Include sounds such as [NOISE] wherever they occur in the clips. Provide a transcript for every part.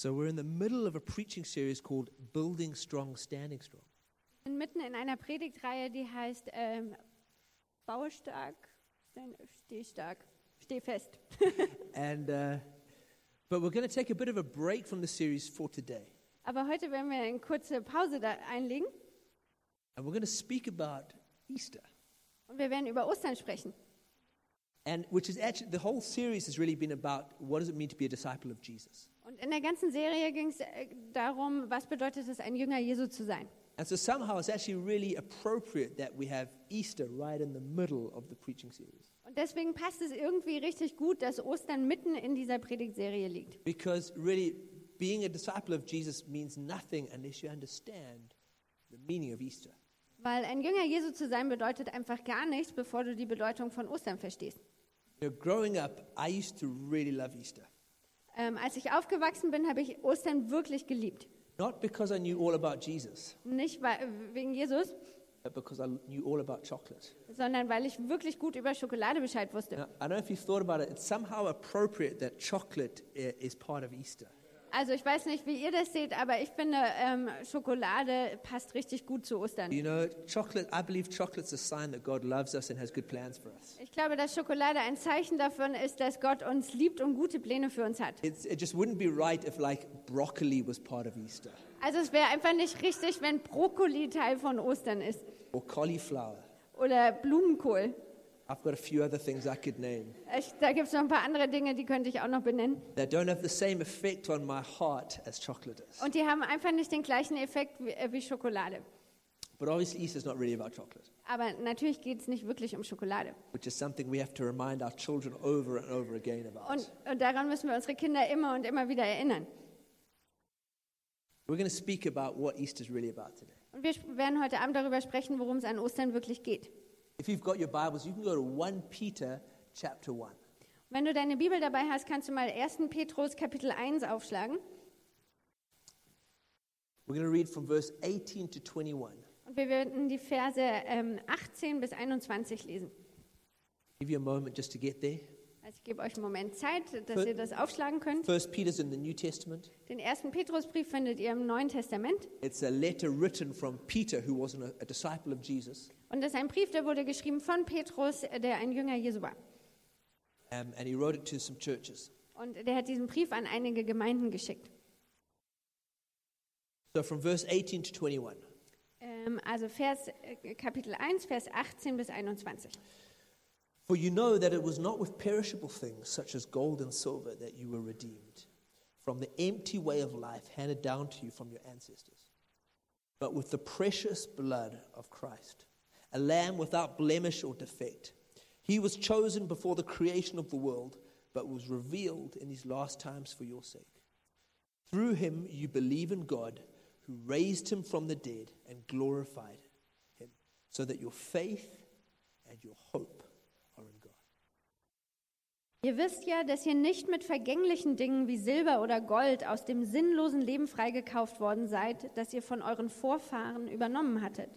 So we're in the middle of a preaching series called Building Strong, Standing Strong. Mitten in einer Predigtreihe, die heißt ähm, Baue stark, steh stark, steh fest. [LAUGHS] And uh, but we're going to take a bit of a break from the series for today. Aber heute werden wir eine kurze Pause da einlegen And we're going to speak about Easter. und wir werden über Ostern sprechen. And which is actually the whole series has really been about what does it mean to be a disciple of Jesus. Und in der ganzen Serie ging es äh, darum, was bedeutet es, ein Jünger Jesu zu sein. And so somehow it's actually really appropriate that we have Easter right in the middle of the preaching series. Und deswegen passt es irgendwie richtig gut, dass Ostern mitten in dieser Predigtserie liegt. Because really being a disciple of Jesus means nothing unless you understand the meaning of Easter. Weil ein Jünger Jesu zu sein bedeutet einfach gar nichts, bevor du die Bedeutung von Ostern verstehst. You know, growing up, I used to really love Easter. Ähm, als ich aufgewachsen bin, habe ich Ostern wirklich geliebt. Not because I knew all about Jesus, Nicht weil, wegen Jesus, but because I knew all about chocolate. sondern weil ich wirklich gut über Schokolade Bescheid wusste. Now, I don't know if you've thought about it, it's somehow appropriate that chocolate i- is part of Easter. Also ich weiß nicht, wie ihr das seht, aber ich finde, ähm, Schokolade passt richtig gut zu Ostern. You know, chocolate, I believe chocolate's a sign that God loves us and has good plans for us. Ich glaube, dass Schokolade ein Zeichen davon ist, dass Gott uns liebt und gute Pläne für uns hat. It's, it just wouldn't be right if, like, broccoli was part of Easter Also es wäre einfach nicht richtig, wenn Brokkoli Teil von Ostern ist or cauliflower. oder Blumenkohl. I've got a few other things I could name Ich, da gibt es noch ein paar andere Dinge, die könnte ich auch noch benennen. that don't have the same effect on my heart as chocolate is. Und die haben einfach nicht den gleichen Effekt wie, äh, wie Schokolade. But obviously, Easter's not really about chocolate, Aber natürlich geht es nicht wirklich um Schokolade. which is something we have to remind our children over and over again about. Und, und daran müssen wir unsere Kinder immer und immer wieder erinnern. We're going to speak about what Easter's really about today. Und wir sp- werden heute Abend darüber sprechen, worum es an Ostern wirklich geht. If you've got your Bibles, you can go to 1 Peter chapter 1. Wenn du deine Bibel dabei hast, kannst du mal 1. Petrus Kapitel 1 aufschlagen. We're going to read from verse 18 to 21. Und wir werden die Verse ähm, 18 bis 21 lesen. Give you a moment just to get there. Also ich gebe euch einen Moment Zeit, dass ihr das aufschlagen könnt. First Peter's in the New Testament. Den ersten Petrusbrief findet ihr im Neuen Testament. It's a letter written from Peter, who wasn't a, a disciple of Jesus, Und das ist ein Brief, der wurde geschrieben von Petrus, der ein Jünger Jesu war. um, and he wrote it to some churches. Und der hat diesen Brief an einige Gemeinden geschickt. So from verse 18 to 21. Ähm, also Vers, äh, Kapitel 1, Vers 18 bis 21. For you know that it was not with perishable things such as gold and silver that you were redeemed from the empty way of life handed down to you from your ancestors, but with the precious blood of Christ, a lamb without blemish or defect. He was chosen before the creation of the world, but was revealed in these last times for your sake. Through him you believe in God, who raised him from the dead and glorified him, so that your faith and your hope are in God. Ihr wisst ja, dass ihr nicht mit vergänglichen Dingen wie Silber oder Gold aus dem sinnlosen Leben freigekauft worden seid, das ihr von euren Vorfahren übernommen hattet,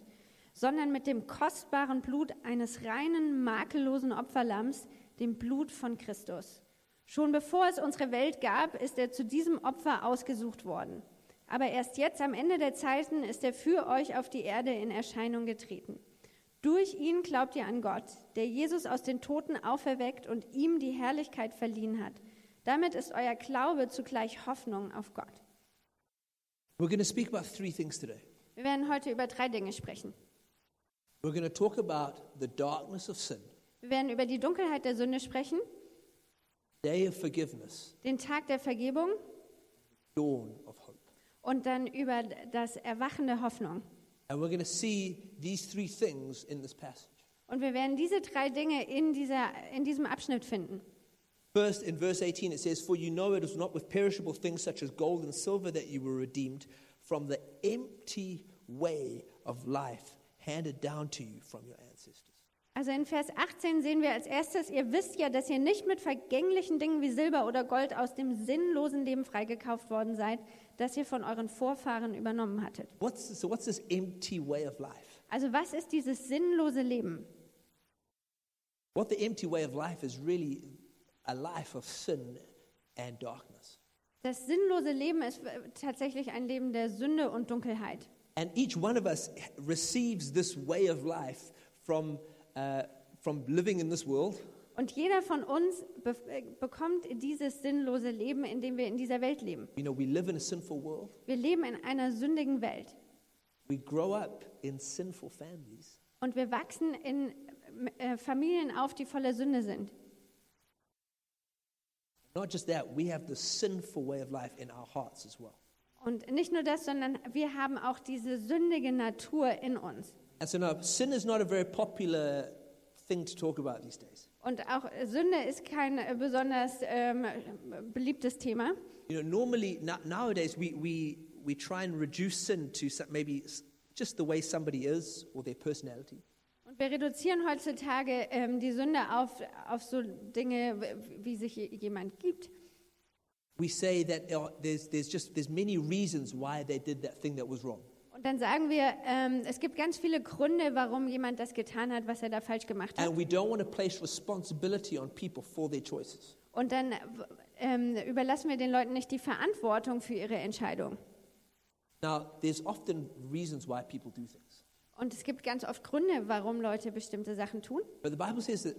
sondern mit dem kostbaren Blut eines reinen, makellosen Opferlamms, dem Blut von Christus. Schon bevor es unsere Welt gab, ist er zu diesem Opfer ausgesucht worden. Aber erst jetzt am Ende der Zeiten ist er für euch auf die Erde in Erscheinung getreten. Durch ihn glaubt ihr an Gott, der Jesus aus den Toten auferweckt und ihm die Herrlichkeit verliehen hat. Damit ist euer Glaube zugleich Hoffnung auf Gott. We're going to speak about three things today. Wir werden heute über drei Dinge sprechen. We're going to talk about the darkness of sin, Wir werden über die Dunkelheit der Sünde sprechen, day of forgiveness, den Tag der Vergebung dawn of hope. und dann über das Erwachen der Hoffnung. And we're going to see these three things in this passage. Und wir werden diese drei Dinge in, dieser, in diesem Abschnitt finden. First, in verse 18, it says, For you know it was not with perishable things such as gold and silver that you were redeemed from the empty way of life handed down to you from your ancestors. Also in Vers 18 sehen wir als erstes, ihr wisst ja, dass ihr nicht mit vergänglichen Dingen wie Silber oder Gold aus dem sinnlosen Leben freigekauft worden seid, das ihr von euren Vorfahren übernommen hattet. What's, so, what's this empty way of life? Also was ist dieses sinnlose Leben? What the empty way of life is really a life of sin and darkness. Das sinnlose Leben ist tatsächlich ein Leben der Sünde und Dunkelheit. And each one of us receives this way of life from, uh, from living in this world. Und jeder von uns be äh, bekommt dieses sinnlose Leben, in dem wir in dieser Welt leben. You know, we live in a sinful world. Wir leben in einer sündigen Welt. We grow up in sinful families. Und wir wachsen in äh, Familien auf, die voller Sünde sind. Not just that, we have the sinful way of life in our hearts as well. Und nicht nur das, sondern wir haben auch diese sündige Natur in uns. And so now, sin is not a very popular thing to talk about these days. Und auch Sünde ist kein äh, besonders ähm, beliebtes Thema. You know, normally no- nowadays we, we, we try and reduce sin to maybe just the way somebody is or their personality. Und wir reduzieren heutzutage ähm, die Sünde auf, auf so Dinge, wie sich je- jemand gibt. We say that uh, there's, there's just there's many reasons why they did that thing that was wrong. Und dann sagen wir, ähm, es gibt ganz viele Gründe, warum jemand das getan hat, was er da falsch gemacht hat. And we don't want to place responsibility on people for their choices. Und dann ähm, überlassen wir den Leuten nicht die Verantwortung für ihre Entscheidung. Now, there's often reasons why people do things. Und es gibt ganz oft Gründe, warum Leute bestimmte Sachen tun. But the Bible says that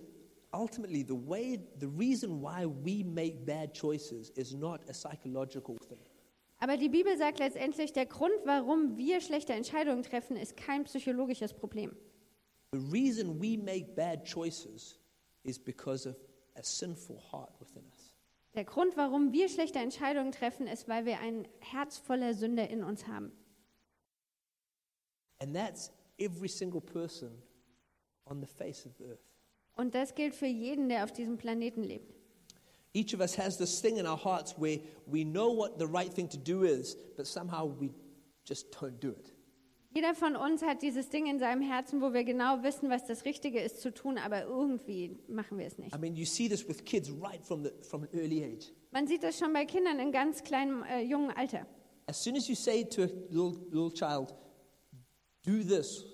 ultimately the way the reason why we make bad choices is not a psychological thing. Aber die Bibel sagt letztendlich, der Grund, warum wir schlechte Entscheidungen treffen, ist kein psychologisches Problem. The reason we make bad choices is because of a sinful heart within us. Der Grund, warum wir schlechte Entscheidungen treffen, ist, weil wir ein Herz voller Sünde in uns haben. And that's every single person on the face of the earth. Und das gilt für jeden, der auf diesem Planeten lebt. Each of us has this thing in our hearts where we know what the right thing to do is, but somehow we just don't do it. Jeder von uns hat dieses Ding in seinem Herzen, wo wir genau wissen, was das Richtige ist zu tun, aber irgendwie machen wir es nicht. I mean, you see this with kids right from, the, from an early age. Man sieht das schon bei Kindern in ganz kleinem, äh, jungen Alter. As soon as you say to a little, little child, do this,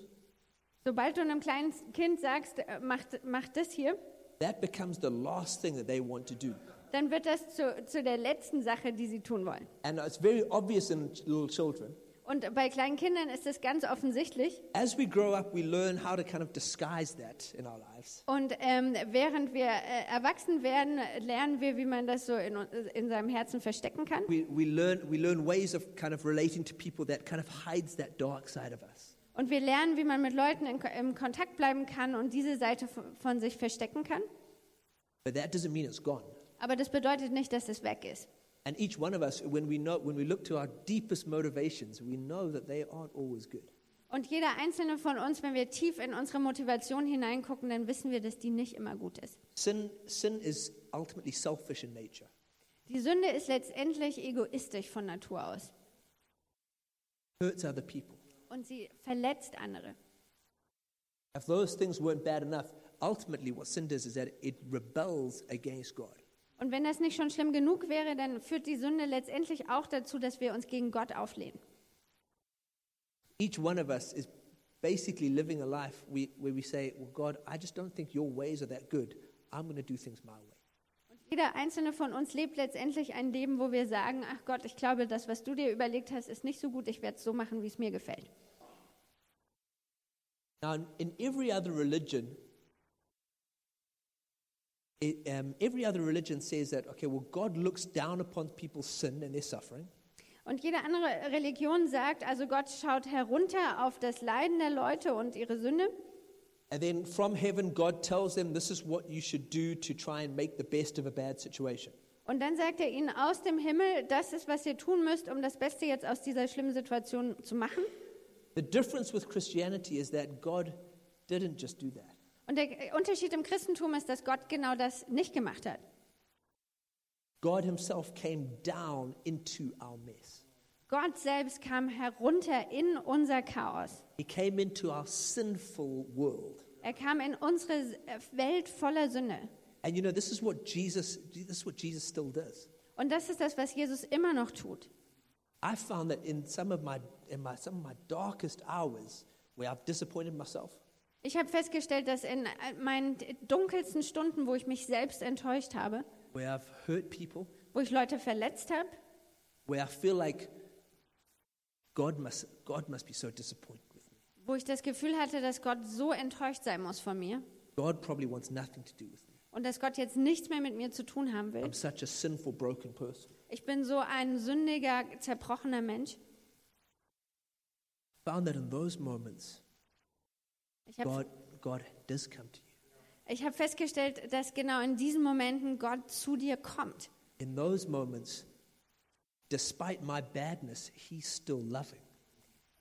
Sobald du einem kleinen Kind sagst, äh, mach, mach das hier, that becomes the last thing that they want to do. dann wird das zu, zu der letzten Sache, die sie tun wollen. And it's very obvious in little children. Und bei kleinen Kindern ist das ganz offensichtlich. As we grow up, we learn how to kind of disguise that in our lives. Und ähm, während wir äh, erwachsen werden, lernen wir, wie man das so in, in seinem Herzen verstecken kann. We, we, learn, we learn ways of kind of relating to people that kind of hides that dark side of us. Und wir lernen, wie man mit Leuten in, im Kontakt bleiben kann und diese Seite von, sich verstecken kann. Aber das bedeutet nicht, dass es weg ist. And each one of us, when we, know, when we look to our deepest motivations, we know that they aren't always good. Und jeder einzelne von uns, wenn wir tief in unsere Motivation hineingucken, dann wissen wir, dass die nicht immer gut ist. Sin, sin is ultimately selfish in nature. Die Sünde ist letztendlich egoistisch von Natur aus. hurts other people. Und sie verletzt andere. If those things weren't bad enough, ultimately what sin does is that it rebels against God. Und wenn das nicht schon schlimm genug wäre, dann führt die Sünde letztendlich auch dazu, dass wir uns gegen Gott auflehnen. Each one of us is basically living a life we, where we say, Well, God, I just don't think your ways are that good. I'm going to do things my way. Jeder einzelne von uns lebt letztendlich ein Leben, wo wir sagen, ach Gott, ich glaube, das, was du dir überlegt hast, ist nicht so gut, ich werde es so machen, wie es mir gefällt. Now, in, every other religion, it, um, every other religion says that, okay, well, God looks down upon people's sin and their suffering. Und jede andere Religion sagt, also Gott schaut herunter auf das Leiden der Leute und ihre Sünde. And then from heaven, God tells them this is what you should do to try and make the best of a bad situation. Und dann sagt er ihnen aus dem Himmel, das ist, was ihr tun müsst, um das Beste jetzt aus dieser schlimmen Situation zu machen. The difference with Christianity is that God didn't just do that. Und der Unterschied im Christentum ist, dass Gott genau das nicht gemacht hat. God Himself came down into our mess. Gott selbst kam herunter in unser Chaos. He came into our sinful world. Er kam in unsere Welt voller Sünde. And you know, this is what Jesus, this is what Jesus still does. Und das ist das, was Jesus immer noch tut. I found that in some of my, in my, some of my darkest hours where I've disappointed myself, Ich habe festgestellt, dass in meinen dunkelsten Stunden, wo ich mich selbst enttäuscht habe, where I've hurt people, wo ich Leute verletzt habe, where I feel like God must, God must be so disappointed with me. wo ich das Gefühl hatte, dass Gott so enttäuscht sein muss von mir God probably wants nothing to do with me. und dass Gott jetzt nichts mehr mit mir zu tun haben will. I'm such a sinful, broken person. Ich bin so ein sündiger, zerbrochener Mensch. Found that in those moments, Ich habe God, God does come to you. ich hab festgestellt, dass genau in diesen Momenten Gott zu dir kommt. In those moments, despite my badness, He's still loving.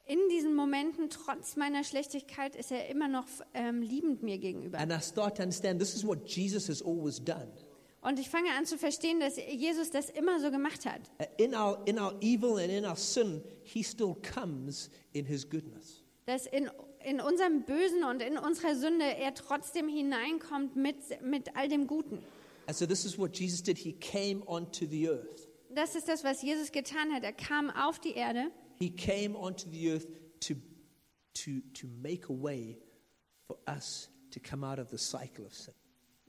In diesen Momenten, trotz meiner Schlechtigkeit, ist er immer noch ähm, liebend mir gegenüber. And I start to understand this is what Jesus has always done. Und ich fange an zu verstehen, dass Jesus das immer so gemacht hat. Uh, In our, in our evil and in our sin, He still comes in His goodness. Dass in, in unserem Bösen und in unserer Sünde er trotzdem hineinkommt mit, mit all dem Guten. And so this is what Jesus did. He came onto the earth. Das ist das, was Jesus getan hat. Er kam auf die Erde He came onto the earth to, to, to make a way for us to come out of the cycle of sin.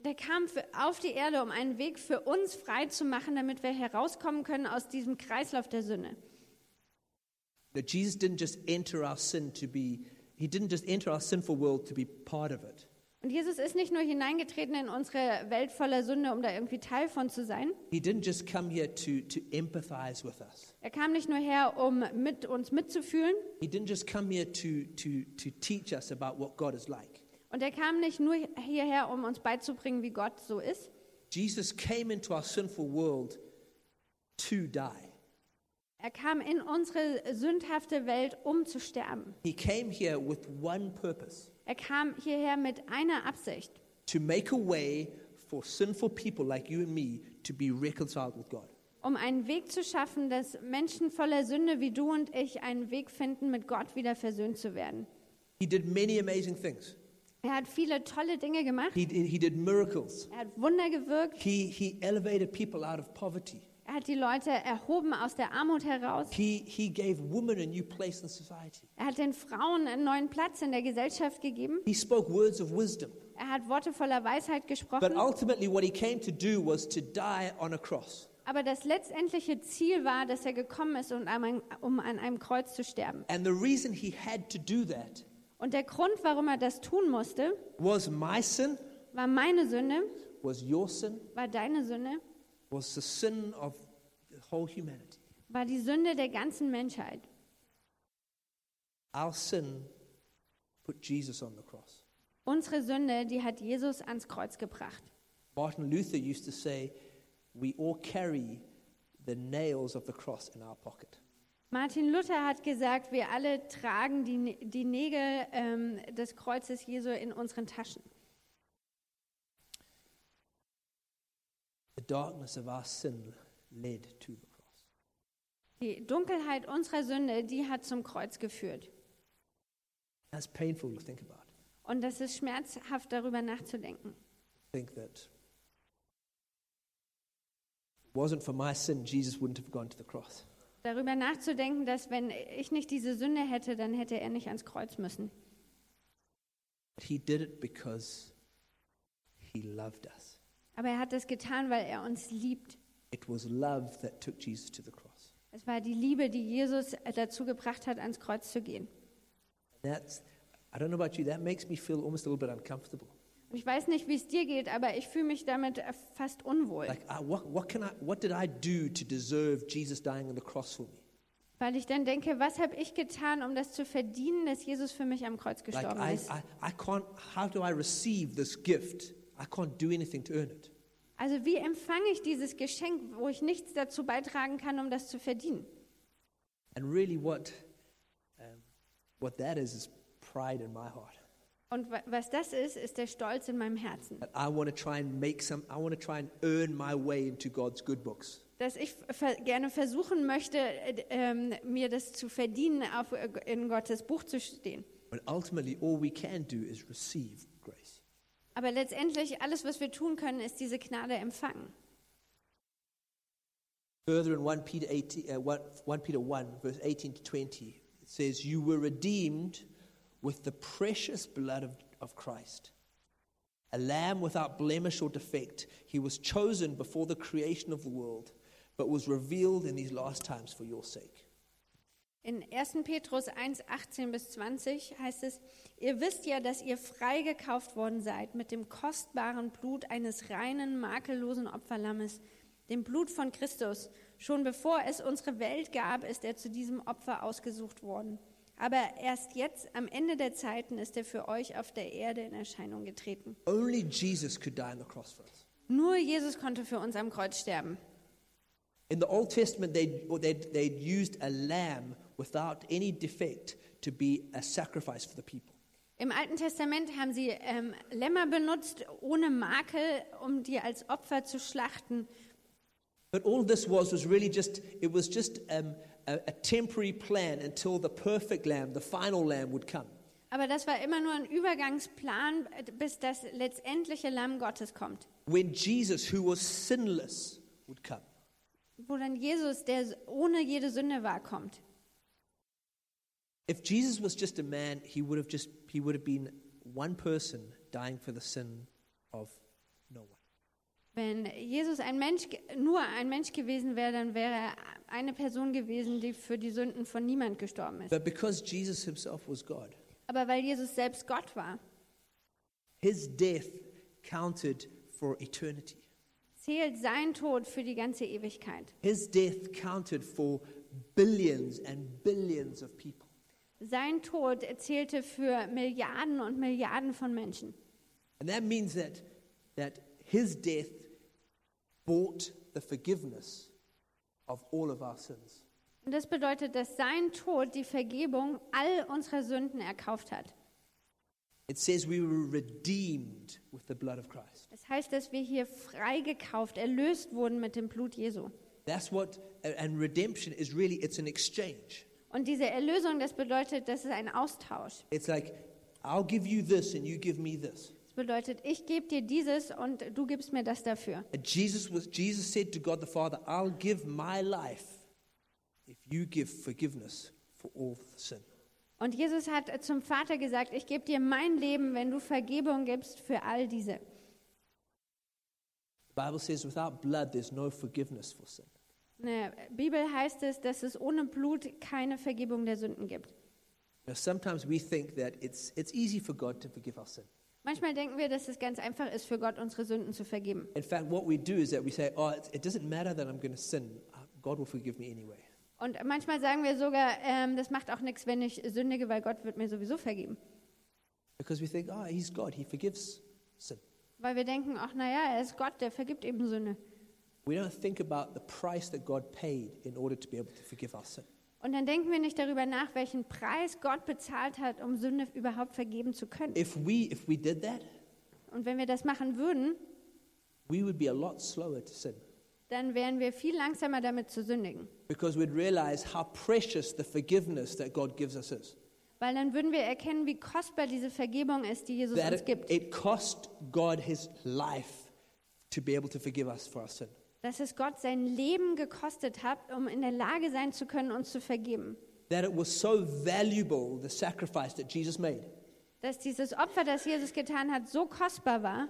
Der kam für, auf die Erde, um einen Weg für uns frei zu machen, damit wir herauskommen können aus diesem Kreislauf der Sünde. That Jesus didn't just enter our sin to be, he didn't just enter our sinful world to be part of it. Und Jesus ist nicht nur hineingetreten in unsere Welt voller Sünde, um da irgendwie Teil von zu sein. He didn't just come here to, to empathize with us. Er kam nicht nur her, um mit uns mitzufühlen. He didn't just come here to, to, to teach us about what God is like. Und er kam nicht nur hierher, um uns beizubringen, wie Gott so ist. Jesus came into our sinful world to die. Er kam in unsere sündhafte Welt, um zu sterben. He came here with one purpose Er kam hierher mit einer Absicht, to make a way for sinful people like you and me to be reconciled with God. um einen Weg zu schaffen, dass Menschen voller Sünde wie du und ich einen Weg finden, mit Gott wieder versöhnt zu werden. He did many amazing things. Er hat viele tolle Dinge gemacht. He, he did miracles. Er hat Wunder gewirkt. He, he elevated people out of poverty. Er hat die Leute erhoben aus der Armut heraus. He, he gave women a new place in society. Er hat den Frauen einen neuen Platz in der Gesellschaft gegeben. He spoke words of wisdom. Er hat Worte voller Weisheit But gesprochen. ultimately, what he came to do was to die on a cross. Aber das letztendliche Ziel war, dass er gekommen ist, um an einem- um an einem Kreuz zu sterben. And the reason he had to do that Und der Grund, warum er das tun musste, was my sin, war meine Sünde, was your sin, war deine Sünde, was the sin of the whole humanity. war die Sünde der ganzen Menschheit. Our sin put Jesus on the cross. Unsere Sünde, die hat Jesus ans Kreuz gebracht. Martin Luther used to say, We all carry the nails of the cross in our pocket. Martin Luther hat gesagt, wir alle tragen die, die Nägel ähm, des Kreuzes Jesu in unseren Taschen. The darkness of our sin led to the cross. Die Dunkelheit unserer Sünde, die hat zum Kreuz geführt. That's painful to think about. Und das ist schmerzhaft, darüber nachzudenken. Think that wasn't for my sin, Jesus wouldn't have gone to the cross. Darüber nachzudenken, dass wenn ich nicht diese Sünde hätte, dann hätte er nicht ans Kreuz müssen. He did it because he loved us. Aber er hat das getan, weil er uns liebt. It was love that took Jesus to the cross. Es war die Liebe, die Jesus dazu gebracht hat, ans Kreuz zu gehen. That's, I don't know about you, that makes me feel almost a little bit uncomfortable. Ich weiß nicht, wie es dir geht, aber ich fühle mich damit äh, fast unwohl, Like, uh, what, what, can I, what did I do to deserve Jesus dying on the cross for me? weil ich dann denke, was habe ich getan, um das zu verdienen, dass Jesus für mich am Kreuz Like, gestorben I, ist? I, I can't, how do I receive this gift? I can't do anything to earn it. Also wie empfange ich dieses Geschenk, wo ich nichts dazu beitragen kann, um das zu verdienen? And really, what, um, what that is, is pride in my heart. Und wa- was das ist, ist der Stolz in meinem Herzen. I want to try and make some, I want to try and earn my way into God's good books. Dass ich ver gerne versuchen möchte, äh, ähm, mir das zu verdienen, auf, äh, in Gottes Buch zu stehen. Ultimately, all we can do is receive grace. Aber letztendlich, alles, was wir tun können, ist diese Gnade empfangen. Further in 1 Peter, 18, uh, 1, 1 Peter 1, verse 18 to 20, it says, You were redeemed with the precious blood of, of Christ. A lamb without blemish or defect. He was chosen before the creation of the world, but was revealed in these last times for your sake. In 1. Petrus 1, 18 bis 20 heißt es, ihr wisst ja, dass ihr frei gekauft worden seid mit dem kostbaren Blut eines reinen, makellosen Opferlammes, dem Blut von Christus. Schon bevor es unsere Welt gab, ist er zu diesem Opfer ausgesucht worden. Aber erst jetzt, am Ende der Zeiten, ist er für euch auf der Erde in Erscheinung getreten. Only Jesus could die on the cross for us. Nur Jesus konnte für uns am Kreuz sterben. In the Old Testament, they'd, or they'd, they'd used a lamb without any defect to be a sacrifice for the people. Im Alten Testament haben sie ähm, Lämmer benutzt, ohne Makel, um die als Opfer zu schlachten. But all this was was really just it was just um, a, a temporary plan until the perfect lamb, the final lamb, would come. Aber das war immer nur ein Übergangsplan, bis das letztendliche Lamm Gottes kommt. When Jesus, who was sinless, would come. Wo dann Jesus, der ohne jede Sünde war, kommt. If Jesus was just a man, he would have just he would have been one person dying for the sin of no one. Wenn Jesus ein Mensch, nur ein Mensch gewesen wäre, dann wäre er eine Person gewesen, die für die Sünden von niemand gestorben ist. But because Jesus himself was God, Aber weil Jesus selbst Gott war, his death counted for eternity. zählt sein Tod für die ganze Ewigkeit. His death counted for billions and billions of people. Sein Tod zählte für Milliarden und Milliarden von Menschen. And that means that, that his death bought the forgiveness of all of our sins. Und das bedeutet, dass sein Tod die Vergebung all unserer Sünden erkauft hat. It says we were redeemed with the blood of Christ. Das heißt, dass wir hier freigekauft, erlöst wurden mit dem Blut Jesu. That's what, and redemption is really, it's an exchange. Und diese Erlösung, das bedeutet, das ist ein Austausch. It's like, I'll give you this and you give me this. Das bedeutet, ich gebe dir dieses und du gibst mir das dafür. Jesus, was, Jesus said to God the Father, I'll give my life if you give forgiveness for all sin. Und Jesus hat zum Vater gesagt, ich gebe dir mein Leben, wenn du Vergebung gibst für all diese. The Bible says, without blood, there's no forgiveness for sin. In der Bibel heißt es, dass es ohne Blut keine Vergebung der Sünden gibt. Now, sometimes we think that it's, it's easy for God to forgive our sin. Manchmal denken wir, dass es ganz einfach ist, für Gott unsere Sünden zu vergeben. In fact, what we do is that we say, oh, it, it doesn't matter that I'm going to sin. God will forgive me anyway. Und manchmal sagen wir sogar, ähm, das macht auch nichts, wenn ich sündige, weil Gott wird mir sowieso vergeben. Because we think, oh, he's God. He forgives sin. Weil wir denken, ach naja, er ist Gott, der vergibt eben Sünde. We don't think about the price that God paid in order to be able to forgive our sin. Und dann denken wir nicht darüber nach, welchen Preis Gott bezahlt hat, um Sünde überhaupt vergeben zu können. If we, if we did that, Und wenn wir das machen würden, we would be a lot slower to sin. dann wären wir viel langsamer damit zu sündigen. Because we'd realize how precious the forgiveness that God gives us is. Weil dann würden wir erkennen, wie kostbar diese Vergebung ist, die Jesus That uns it, gibt. it cost God his life to be able to forgive us for our sin. Dass es Gott sein Leben gekostet hat, um in der Lage sein zu können, uns zu vergeben. That it was so valuable, the sacrifice that Jesus made, Dass dieses Opfer, das Jesus getan hat, so kostbar war,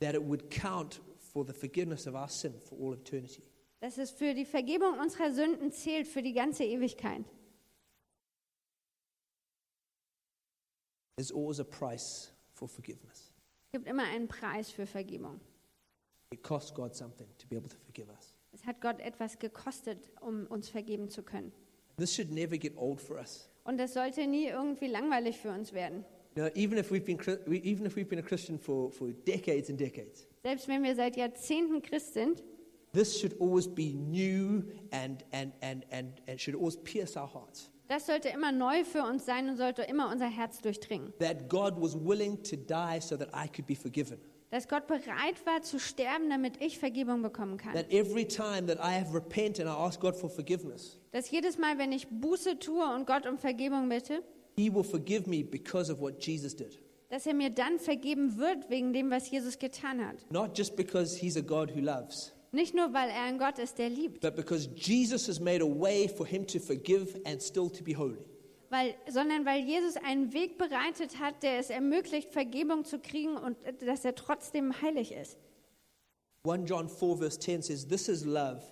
that it would count for the forgiveness of our sin for all eternity. dass es für die Vergebung unserer Sünden zählt, für die ganze Ewigkeit. There's always a price for forgiveness. Es gibt immer einen Preis für Vergebung. It costs God something to be able to forgive us. Es hat Gott etwas gekostet, um uns vergeben zu können. This should never get old for us. Und das sollte nie irgendwie langweilig für uns werden. Know, even if we've been, even if we've been a Christian for, for decades and decades, Selbst wenn wir seit Jahrzehnten Christ sind, this should always be new and, and, and, and, and should always pierce our hearts. das sollte immer neu für uns sein und sollte immer unser Herz durchdringen. That God was willing to die so that I could be forgiven. Dass Gott bereit war zu sterben, damit ich Vergebung bekommen kann. That every time that I have repent and I ask God for forgiveness, Dass jedes Mal, wenn ich Buße tue und Gott um Vergebung bitte, He will forgive me because of what Jesus did. dass er mir dann vergeben wird wegen dem, was Jesus getan hat. Not just because He's a God who loves, Nicht nur, weil er ein Gott ist, der liebt, but because Jesus has made a way for Him to forgive and still to be holy. Weil, sondern weil Jesus einen Weg bereitet hat, der es ermöglicht, Vergebung zu kriegen und dass er trotzdem heilig ist. 1 John 4, verse 10 says, This is love,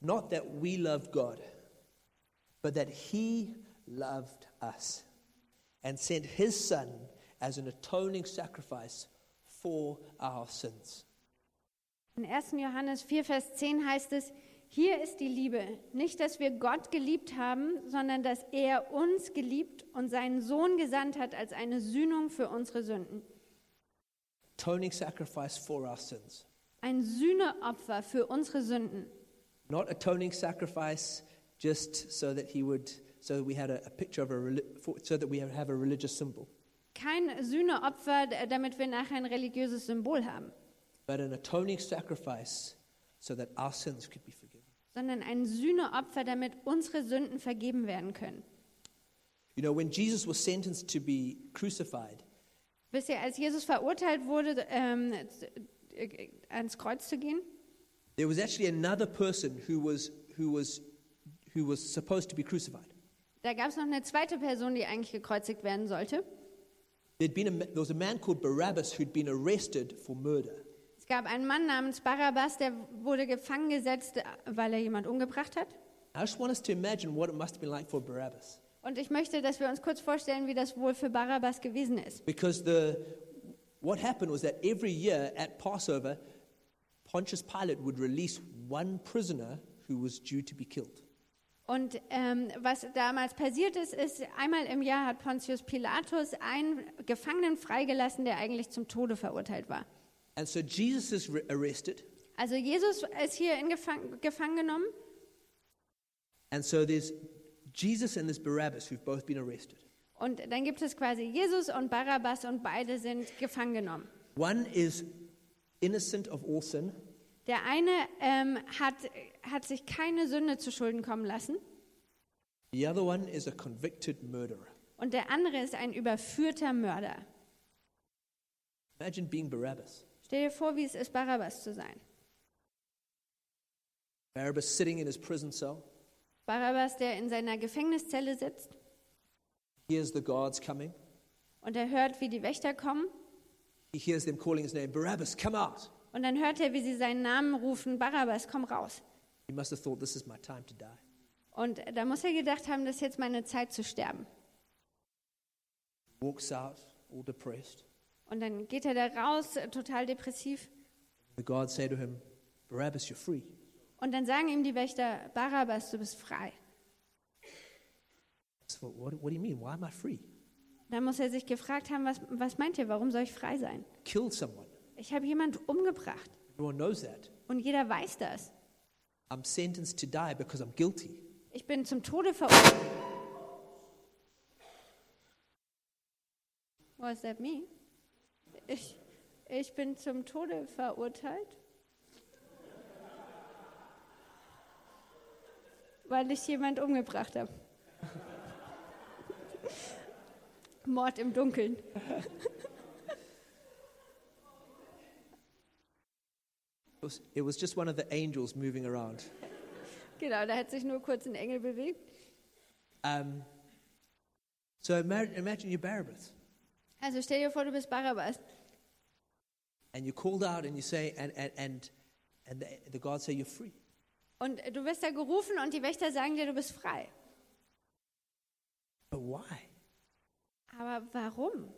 not that we loved God, but that He loved us and sent His Son as an atoning sacrifice for our sins. In 1. Johannes 4, Vers 10 heißt es, hier ist die Liebe, nicht, dass wir Gott geliebt haben, sondern dass er uns geliebt und seinen Sohn gesandt hat als eine Sühnung für unsere Sünden. Atoning sacrifice for our sins. Ein Sühneopfer für unsere Sünden. Not atoning sacrifice just so that He would, so that we had a, a picture of a, so that we have a religious symbol, Kein Sühneopfer, d- damit wir nachher ein religiöses Symbol haben, but an atoning sacrifice so that our sins could be forgiven. Sondern ein Sühneopfer, damit unsere Sünden vergeben werden können. You know, when Jesus was sentenced to be crucified, Wisst ihr, als Jesus verurteilt wurde, ähm, äh, ans Kreuz zu gehen, there was actually another person who was, who was, who was supposed to be crucified. da gab es noch eine zweite Person, die eigentlich gekreuzigt werden sollte. There'd been a, there was a man called Barabbas who'd been arrested for murder. Es gab einen Mann namens Barabbas, der wurde gefangen gesetzt, weil er jemand umgebracht hat. I just want us to imagine what it must have been like for Barabbas. Und ich möchte, dass wir uns kurz vorstellen, wie das wohl für Barabbas gewesen ist. Because the, what happened was that every year at Passover, Pontius Pilate would release one prisoner who was due to be killed. Und ähm, was damals passiert ist, ist, einmal im Jahr hat Pontius Pilatus einen Gefangenen freigelassen, der eigentlich zum Tode verurteilt war. And so Jesus is re- arrested, Also Jesus ist hier in Gefang gefangen genommen and so there's Jesus and there's Barabbas who've both been arrested. und dann gibt es quasi Jesus und Barabbas und beide sind gefangen genommen. One is innocent of all sin, Der eine ähm, hat, hat sich keine Sünde zu Schulden kommen lassen the other one is a convicted murderer. und der andere ist ein überführter Mörder. Imagine being Barabbas. Stell dir vor, wie es ist, Barabbas zu sein. Barabbas sitting in his prison cell, Barabbas, der in seiner Gefängniszelle sitzt hears the guards coming. und er hört, wie die Wächter kommen He hears them calling his name, Barabbas, come out. und dann hört er, wie sie seinen Namen rufen, Barabbas, komm raus. He must have thought, this is my time to die. Und da muss er gedacht haben, das ist jetzt meine Zeit zu sterben. Walks out, all depressed. Und dann geht er da raus, äh, total depressiv. The guards say to him, Barabbas, you're free. Und dann sagen ihm die Wächter, Barabbas, du bist frei. So, what, what do you mean? Why am I free? Da muss er sich gefragt haben, was, was meint ihr, warum soll ich frei sein? Killed someone. Ich habe jemand umgebracht Everyone knows that. und jeder weiß das. I'm sentenced to die because I'm guilty. Ich bin zum Tode verurteilt. Was that me? Ich, ich bin zum Tode verurteilt, weil ich jemand umgebracht habe. [LAUGHS] Mord im Dunkeln. It was, just one of the angels moving around. Genau, da hat sich nur kurz ein Engel bewegt. Um, so ima- imagine you're Barabbas. Also stell dir vor, du bist Barabbas And you're called out and you say, and, and, and, and the, the guards say you're free. und du wirst da gerufen und die Wächter sagen dir, du bist frei. But why? Aber warum?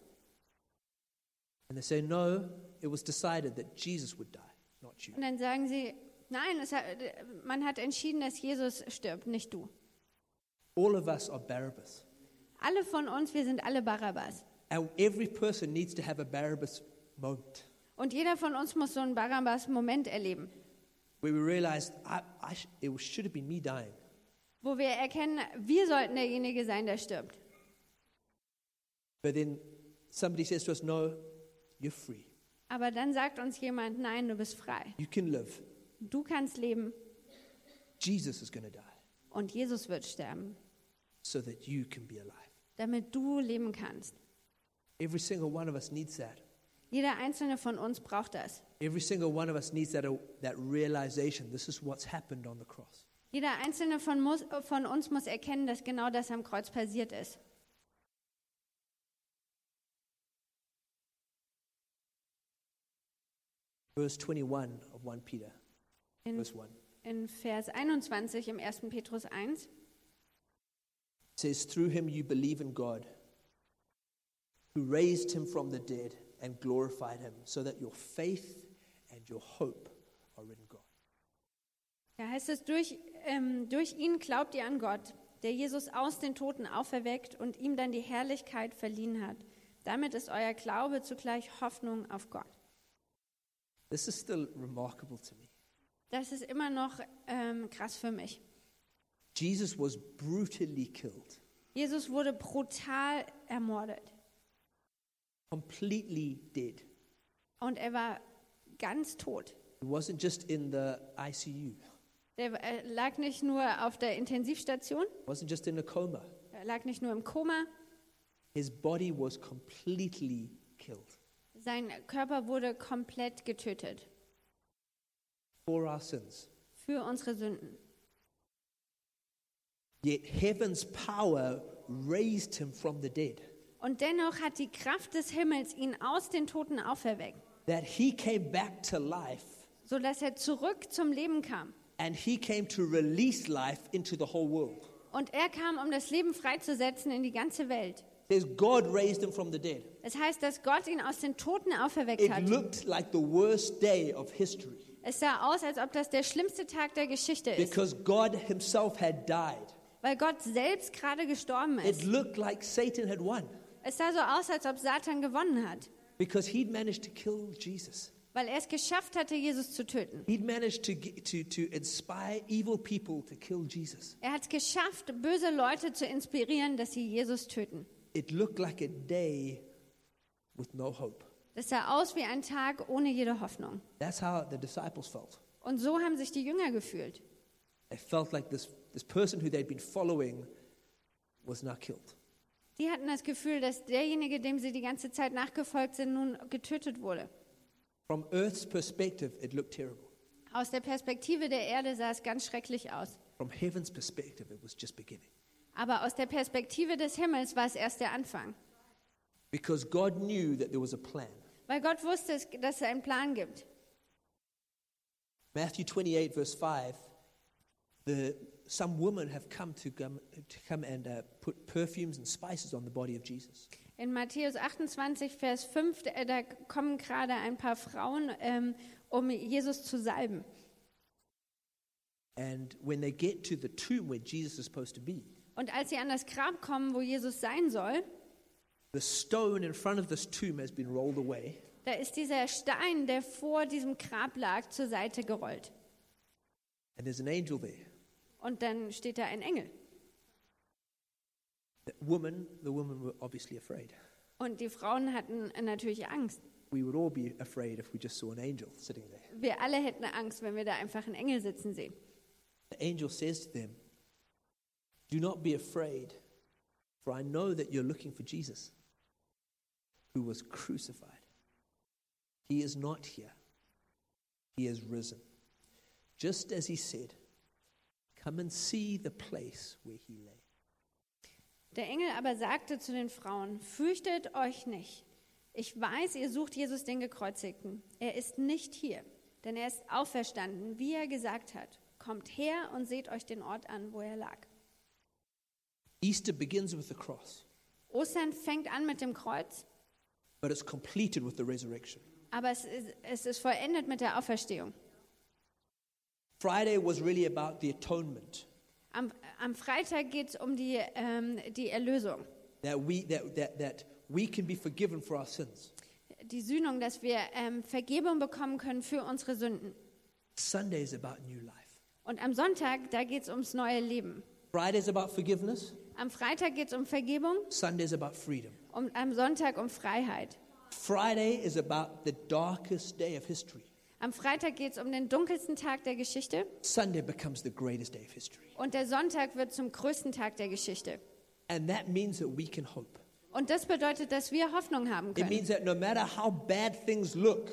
And they say, no, it was decided that Jesus would die, not you. Und dann sagen sie, nein, es hat, man hat entschieden, dass Jesus stirbt, nicht du. All of us are Barabbas. Alle von uns, wir sind alle Barabbas. And every person needs to have a Barabbas moment Und jeder von uns muss so einen Barabbas-Moment erleben, where we realize I, I sh- it should have been me dying. wo wir erkennen, wir sollten derjenige sein, der stirbt. But then somebody says to us, no, you're free. Aber dann sagt uns jemand, nein, du bist frei. You can live. Du kannst leben Jesus is going to die und Jesus wird sterben, so that you can be alive. damit du leben kannst. Every single one of us needs that. Jeder einzelne von uns braucht das. Every single one of us needs that, uh, that realization. This is what's happened on the cross. Jeder einzelne von, muss, von uns muss erkennen, dass genau das am Kreuz passiert ist. Verse 21 of 1 Peter. In Verse 1. in Vers 21 im 1. Petrus 1. It says, Through him you believe in God, who raised him from the dead and glorified him, so that your faith and your hope are in God. Da heißt es, durch, ähm, durch ihn glaubt ihr an Gott, der Jesus aus den Toten auferweckt und ihm dann die Herrlichkeit verliehen hat. Damit ist euer Glaube zugleich Hoffnung auf Gott. This is still remarkable to me. Das ist immer noch ähm, krass für mich. Jesus was brutally killed, Jesus wurde brutal ermordet completely dead. und er war ganz tot. He wasn't just in the ICU, Der äh, lag nicht nur auf der Intensivstation, wasn't just in a coma. er lag nicht nur im Koma, His body was completely killed sein Körper wurde komplett getötet for our sins. für unsere Sünden. Yet heaven's power raised him from the dead, Und dennoch hat die Kraft des Himmels ihn aus den Toten auferweckt, that he came back to life sodass er zurück zum Leben kam. and he came to release life into the whole world. Und er kam, um das Leben freizusetzen in die ganze Welt. Says God raised him from the dead. Es heißt, dass Gott ihn aus den Toten auferweckt It hat. looked like the worst day of history Es sah aus, als ob das der schlimmste Tag der Geschichte ist, because God himself had died. weil Gott selbst gerade gestorben It ist. looked like Satan had won Es sah so aus, als ob Satan gewonnen hat, because he'd managed to kill Jesus. weil er es geschafft hatte, Jesus zu töten. He'd managed to, to, to inspire evil people to kill Jesus. Er hat es geschafft, böse Leute zu inspirieren, dass sie Jesus töten. It looked like a day with no hope. Das sah aus wie ein Tag ohne jede Hoffnung. That's how the disciples felt. Und so haben sich die Jünger gefühlt. They felt like this, this person who they'd been following was now killed. Die hatten das Gefühl, dass derjenige, dem sie die ganze Zeit nachgefolgt sind, nun getötet wurde. From Earth's perspective, it looked terrible. Aus der Perspektive der Erde sah es ganz schrecklich aus. From heaven's perspective, it was just beginning. Aber aus der Perspektive des Himmels war es erst der Anfang. Because God knew that there was a plan. Weil Gott wusste, dass es einen Plan gibt. Matthew 28, verse 5, the, some women have come to come, to come and uh, put perfumes and spices on the body of Jesus. In Matthäus 28, Vers 5, äh, da kommen gerade ein paar Frauen, ähm, um Jesus zu salben. And when they get to the tomb where Jesus is supposed to be, Und als sie an das Grab kommen, wo Jesus sein soll, the stone in front of this tomb has been rolled away, da ist dieser Stein, der vor diesem Grab lag, zur Seite gerollt. and there's an angel there. Und dann steht da ein Engel. The woman, the women were obviously afraid. Und die Frauen hatten natürlich Angst. We would all be afraid if we just saw an angel sitting there. Wir alle hätten Angst, wenn wir da einfach einen Engel sitzen sehen. The angel says to them, Do not be afraid, for I know that you're looking for Jesus, who was crucified. He is not here, he is risen. Just as he said, Come and see the place where he lay. Der Engel aber sagte zu den Frauen, fürchtet euch nicht. Ich weiß, ihr sucht Jesus den Gekreuzigten. Er ist nicht hier, denn er ist auferstanden, wie er gesagt hat. Kommt her und seht euch den Ort an, wo er lag. Easter begins with the cross, Ostern fängt an mit dem Kreuz, but it's completed with the resurrection. aber es ist, es ist vollendet mit der Auferstehung. Friday was really about the atonement, Am, am Freitag geht es um die, ähm, die Erlösung, that we, that, that, that we can be forgiven for our sins. die Sühnung, dass wir ähm, Vergebung bekommen können für unsere Sünden. Sunday is about new life. Und am Sonntag, da geht es ums neue Leben. Friday is about forgiveness. Am Freitag geht es um Vergebung Sunday is about freedom. und am Sonntag um Freiheit. Friday is about the darkest day of history. Am Freitag geht es um den dunkelsten Tag der Geschichte Sunday becomes the greatest day of history. und der Sonntag wird zum größten Tag der Geschichte. And that means that we can hope. Und das bedeutet, dass wir Hoffnung haben It können. means that no matter how bad things look,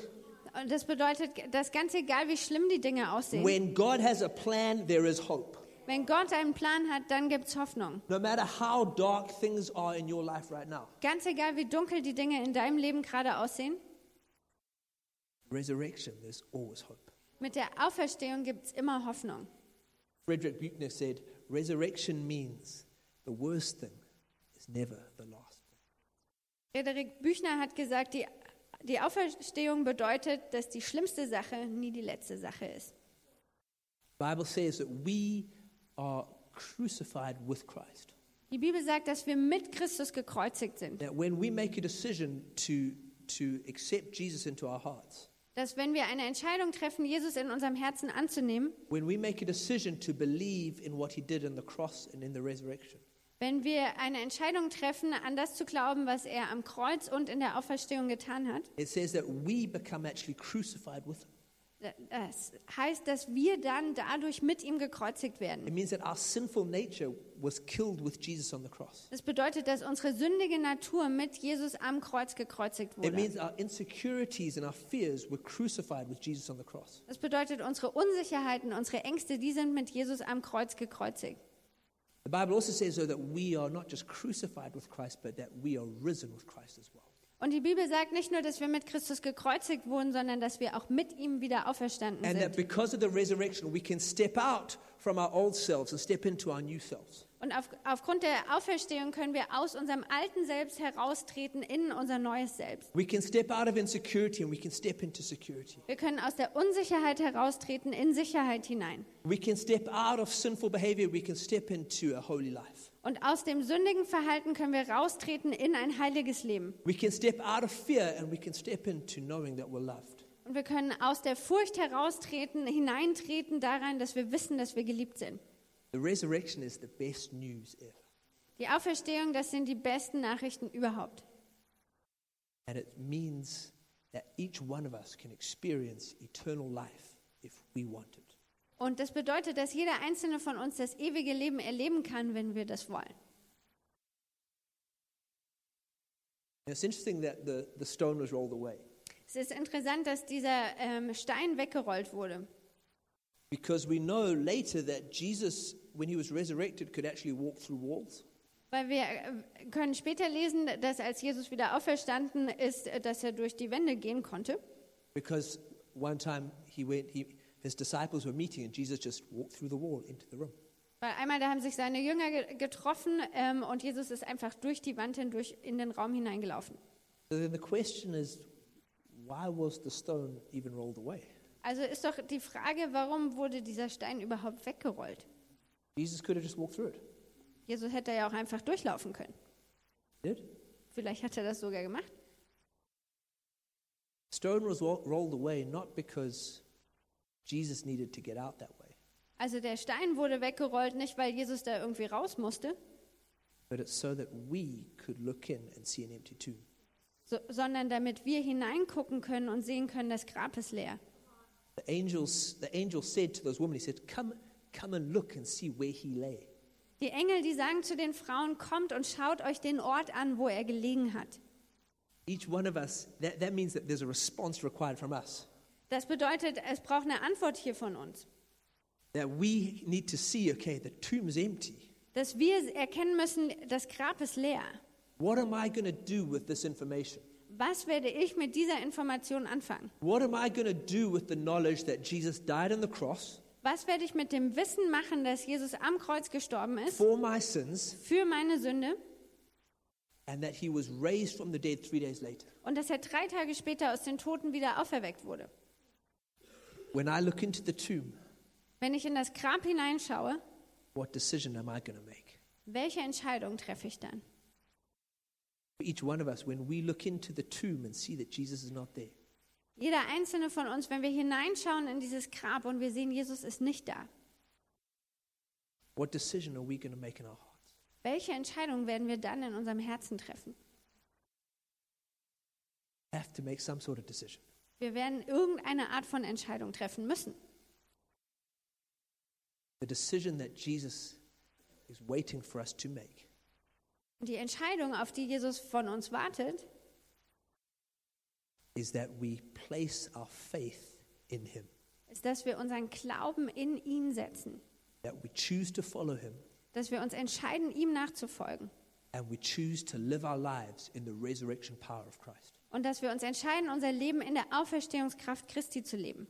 Und das bedeutet, dass ganz egal, wie schlimm die Dinge aussehen, when God has a plan, there is hope. wenn Gott einen Plan hat, dann gibt es Hoffnung. No matter how dark things are in your life right now, Ganz egal, wie dunkel die Dinge in deinem Leben gerade aussehen, resurrection, there's always hope. Mit der Auferstehung gibt es immer Hoffnung. Frederick Buechner said, Resurrection means the worst thing is never the last thing. Frederik Büchner hat gesagt, die, die Auferstehung bedeutet, dass die schlimmste Sache nie die letzte Sache ist. The Bible says that we are crucified with Christ. Die Bibel sagt, dass wir mit Christus gekreuzigt sind. That when we make a decision to, to accept Jesus into our hearts, Dass wenn wir eine Entscheidung treffen, Jesus in unserem Herzen anzunehmen, when we make a decision to believe in what he did on the cross and in the resurrection, wenn wir eine Entscheidung treffen, an das zu glauben, was er am Kreuz und in der Auferstehung getan hat, it says that we become actually crucified with him. Das heißt, dass wir dann dadurch mit ihm gekreuzigt It werden. means that our sinful nature was killed with Jesus on the cross. Das bedeutet, dass unsere sündige Natur mit Jesus am Kreuz gekreuzigt It wurde. means our insecurities and our fears were crucified with Jesus on the cross. Das bedeutet, unsere Unsicherheiten, unsere Ängste, die sind mit Jesus am Kreuz gekreuzigt. The Bible also says, though, that we are not just crucified with Christ, but that we are risen with Christ as well. Und die Bibel sagt nicht nur, dass wir mit Christus gekreuzigt wurden, sondern dass wir auch mit ihm wieder auferstanden And that sind. because of the resurrection, we can step out from our old selves and step into our new selves. Und auf, aufgrund der Auferstehung können wir aus unserem alten Selbst heraustreten in unser neues Selbst. We can step out of insecurity and we can step into security. Wir können aus der Unsicherheit heraustreten in Sicherheit hinein. We can step out of sinful behavior, we can step into a holy life. Und aus dem sündigen Verhalten können wir raustreten in ein heiliges Leben. We can step out of fear and we can step into knowing that we're loved. Und wir können aus der Furcht heraustreten, hineintreten darein, dass wir wissen, dass wir geliebt sind. The resurrection is the best news ever. Die Auferstehung, das sind die besten Nachrichten überhaupt. And it means that each one of us can experience eternal life if we want it. Und das bedeutet, dass jeder einzelne von uns das ewige Leben erleben kann, wenn wir das wollen. It's interesting that the, the stone was rolled away Es ist interessant, dass dieser ähm, Stein weggerollt wurde. because we know later that Jesus, when he was resurrected, could actually walk through walls. Weil wir äh, können später lesen, dass als Jesus wieder auferstanden ist, äh, dass er durch die Wände gehen konnte. Because one time he went, he, his disciples were meeting and Jesus just walked through the wall into the room. Weil einmal da haben sich seine Jünger ge getroffen ähm, und Jesus ist einfach durch die Wand hindurch in den Raum hineingelaufen. So then the question is, why was the stone even rolled away? Also ist doch die Frage, warum wurde dieser Stein überhaupt weggerollt? Jesus could have just walked through it. Jesus hätte ja auch einfach durchlaufen können. Did? Vielleicht hat er das sogar gemacht. Stone was ro- rolled away not because Jesus needed to get out that way, Also der Stein wurde weggerollt, nicht weil Jesus da irgendwie raus musste, but it's so that we could look in and see an empty tomb. so, sondern damit wir hineingucken können und sehen können, das Grab ist leer. The angels, the angel said to those women, he said, "Come, come and look and see where he lay." Die Engel, die sagen zu den Frauen, kommt und schaut euch den Ort an, wo er gelegen hat. Each one of us, that, that means that there's a response required from us. Das bedeutet, es braucht eine Antwort hier von uns. That we need to see, okay, the tomb's empty. Dass wir erkennen müssen, das Grab ist leer. What am I going to do with this information? Was werde ich mit dieser Information anfangen? What am I going to do with the knowledge that Jesus died on the cross Was werde ich mit dem Wissen machen, dass Jesus am Kreuz gestorben ist for my sins für meine Sünde and that he was raised from the dead three days later? und dass er drei Tage später aus den Toten wieder auferweckt wurde? When I look into the tomb, Wenn ich in das Grab hineinschaue, what decision am I going to make? welche Entscheidung treffe ich dann? Each one of us, when we look into the tomb and see that Jesus is not there, Jeder einzelne von uns, wenn wir hineinschauen in dieses Grab und wir sehen, Jesus ist nicht da, what decision are we going to make in our hearts? welche Entscheidung werden wir dann in unserem Herzen treffen? Have to make some sort of decision. Wir werden irgendeine Art von Entscheidung treffen müssen. The decision that Jesus is waiting for us to make. Die Entscheidung, auf die Jesus von uns wartet, is that we place our faith in him, ist, dass wir unseren Glauben in ihn setzen, that we choose to follow him, dass wir uns entscheiden, ihm nachzufolgen. And we choose to live our lives in the resurrection power of Christ. Und dass wir uns entscheiden, unser Leben in der Auferstehungskraft Christi zu leben.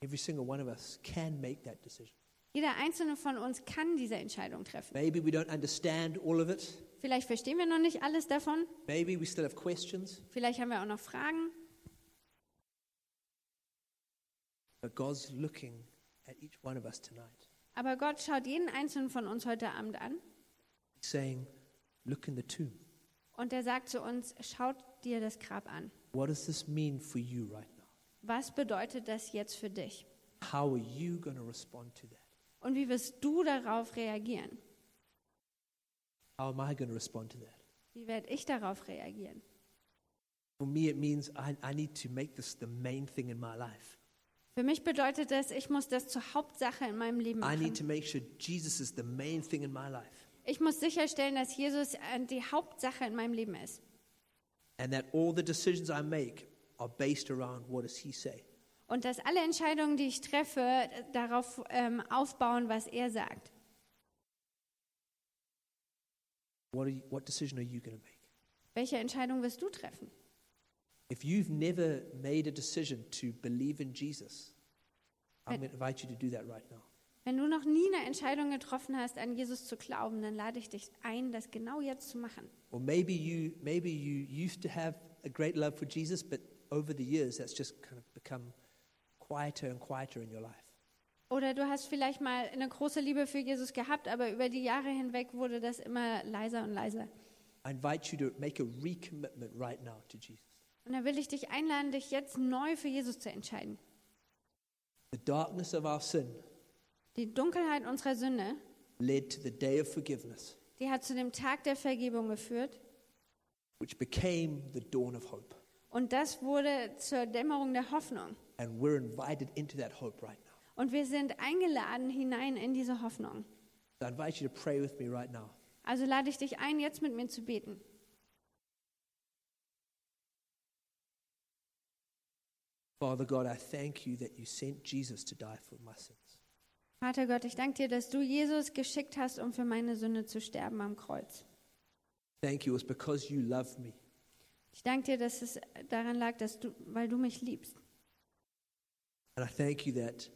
Every single one of us can make that decision. Jeder einzelne von uns kann diese Entscheidung treffen. Maybe we don't understand all of it. Vielleicht verstehen wir noch nicht alles davon. Maybe we still have questions. Vielleicht haben wir auch noch Fragen. But God's looking at each one of us tonight. Aber Gott schaut jeden einzelnen von uns heute Abend an He's saying, Look in the tomb. Und er sagt zu uns, schaut dir das Grab an. What does this mean for you right now? Was bedeutet das jetzt für dich? How are you going to respond to that? Und wie wirst du darauf reagieren? How am I going to respond to that? Wie werde ich darauf reagieren? For me, it means I, I need to make this the main thing in my life. Für mich bedeutet das, ich muss das zur Hauptsache in meinem Leben I need to machen. make sure Jesus is the main thing in my life Ich muss sicherstellen, dass Jesus äh, die Hauptsache in meinem Leben ist. and that all the decisions I make are based around what does He say. Und dass alle Entscheidungen, die ich treffe, darauf ähm, aufbauen, was er sagt. What, you, what decision are you going to make? Welche Entscheidung wirst du treffen? If you've never made a decision to believe in Jesus, I'm going to invite you to do that right now. Wenn du noch nie eine Entscheidung getroffen hast, an Jesus zu glauben, dann lade ich dich ein, das genau jetzt zu machen. Or maybe you maybe you used to have a great love for Jesus, but over the years that's just kind of become quieter and quieter in your life. Oder du hast vielleicht mal eine große Liebe für Jesus gehabt, aber über die Jahre hinweg wurde das immer leiser und leiser. I invite you to make a recommitment right now to Jesus. Und da will ich dich einladen, dich jetzt neu für Jesus zu entscheiden. The darkness of our sin Die Dunkelheit unserer Sünde, led to the day of forgiveness, die hat zu dem Tag der Vergebung geführt. which became the dawn of hope. Und das wurde zur Dämmerung der Hoffnung. And we're invited into that hope right now. Und wir sind eingeladen hinein in diese Hoffnung. So I invite you to pray with me right now. Also lade ich dich ein, jetzt mit mir zu beten. Father God, I thank you that you sent Jesus to die for my sins. Vater Gott, ich danke dir, dass du Jesus geschickt hast, um für meine Sünde zu sterben am Kreuz. Thank you. It's because you love me. Ich danke dir, dass es daran lag, dass du, weil du mich liebst. And I thank you that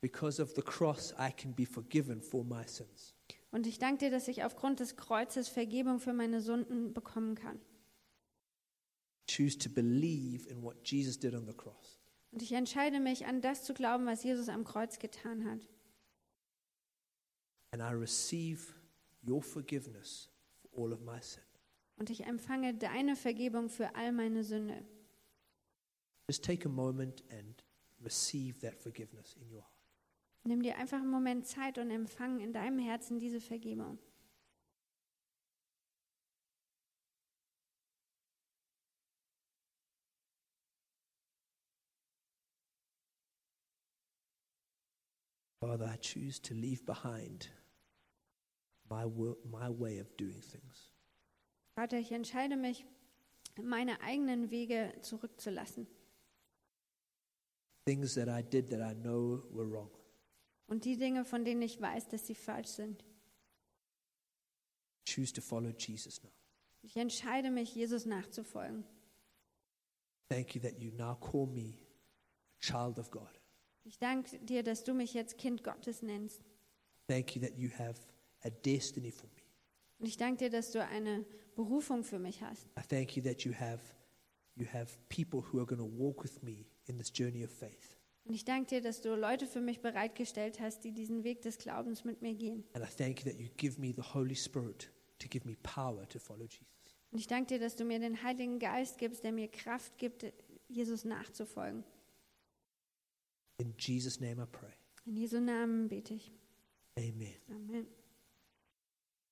because of the cross, I can be forgiven for my sins. Und ich danke dir, dass ich aufgrund des Kreuzes Vergebung für meine Sünden bekommen kann. Choose to believe in what Jesus did on the cross. Und ich entscheide mich, an das zu glauben, was Jesus am Kreuz getan hat. And I receive your forgiveness for all of my sin. Und ich empfange deine Vergebung für all meine Sünde. Just take a moment and receive that forgiveness in your heart. Nimm dir einfach einen Moment Zeit und empfang in deinem Herzen diese Vergebung. Father, I choose to leave behind my, my way of doing things. Vater, ich entscheide mich, meine eigenen Wege zurückzulassen Things that I did that I know were wrong. und die Dinge, von denen ich weiß, dass sie falsch sind. Choose to follow Jesus now. Ich entscheide mich, Jesus nachzufolgen. Thank you that you now call me a child of God. Ich danke dir, dass du mich jetzt Kind Gottes nennst. Thank you that you have a destiny for me. Und ich danke dir, dass du eine Berufung für mich hast. I thank you that you have you have people who are going to walk with me in this journey of faith. Und ich danke dir, dass du Leute für mich bereitgestellt hast, die diesen Weg des Glaubens mit mir gehen. And I thank you that you give me the Holy Spirit to give me power to follow Jesus. Und ich danke dir, dass du mir den Heiligen Geist gibst, der mir Kraft gibt, Jesus nachzufolgen. In Jesus' name I pray. In Jesu Namen bete ich. Amen. Amen.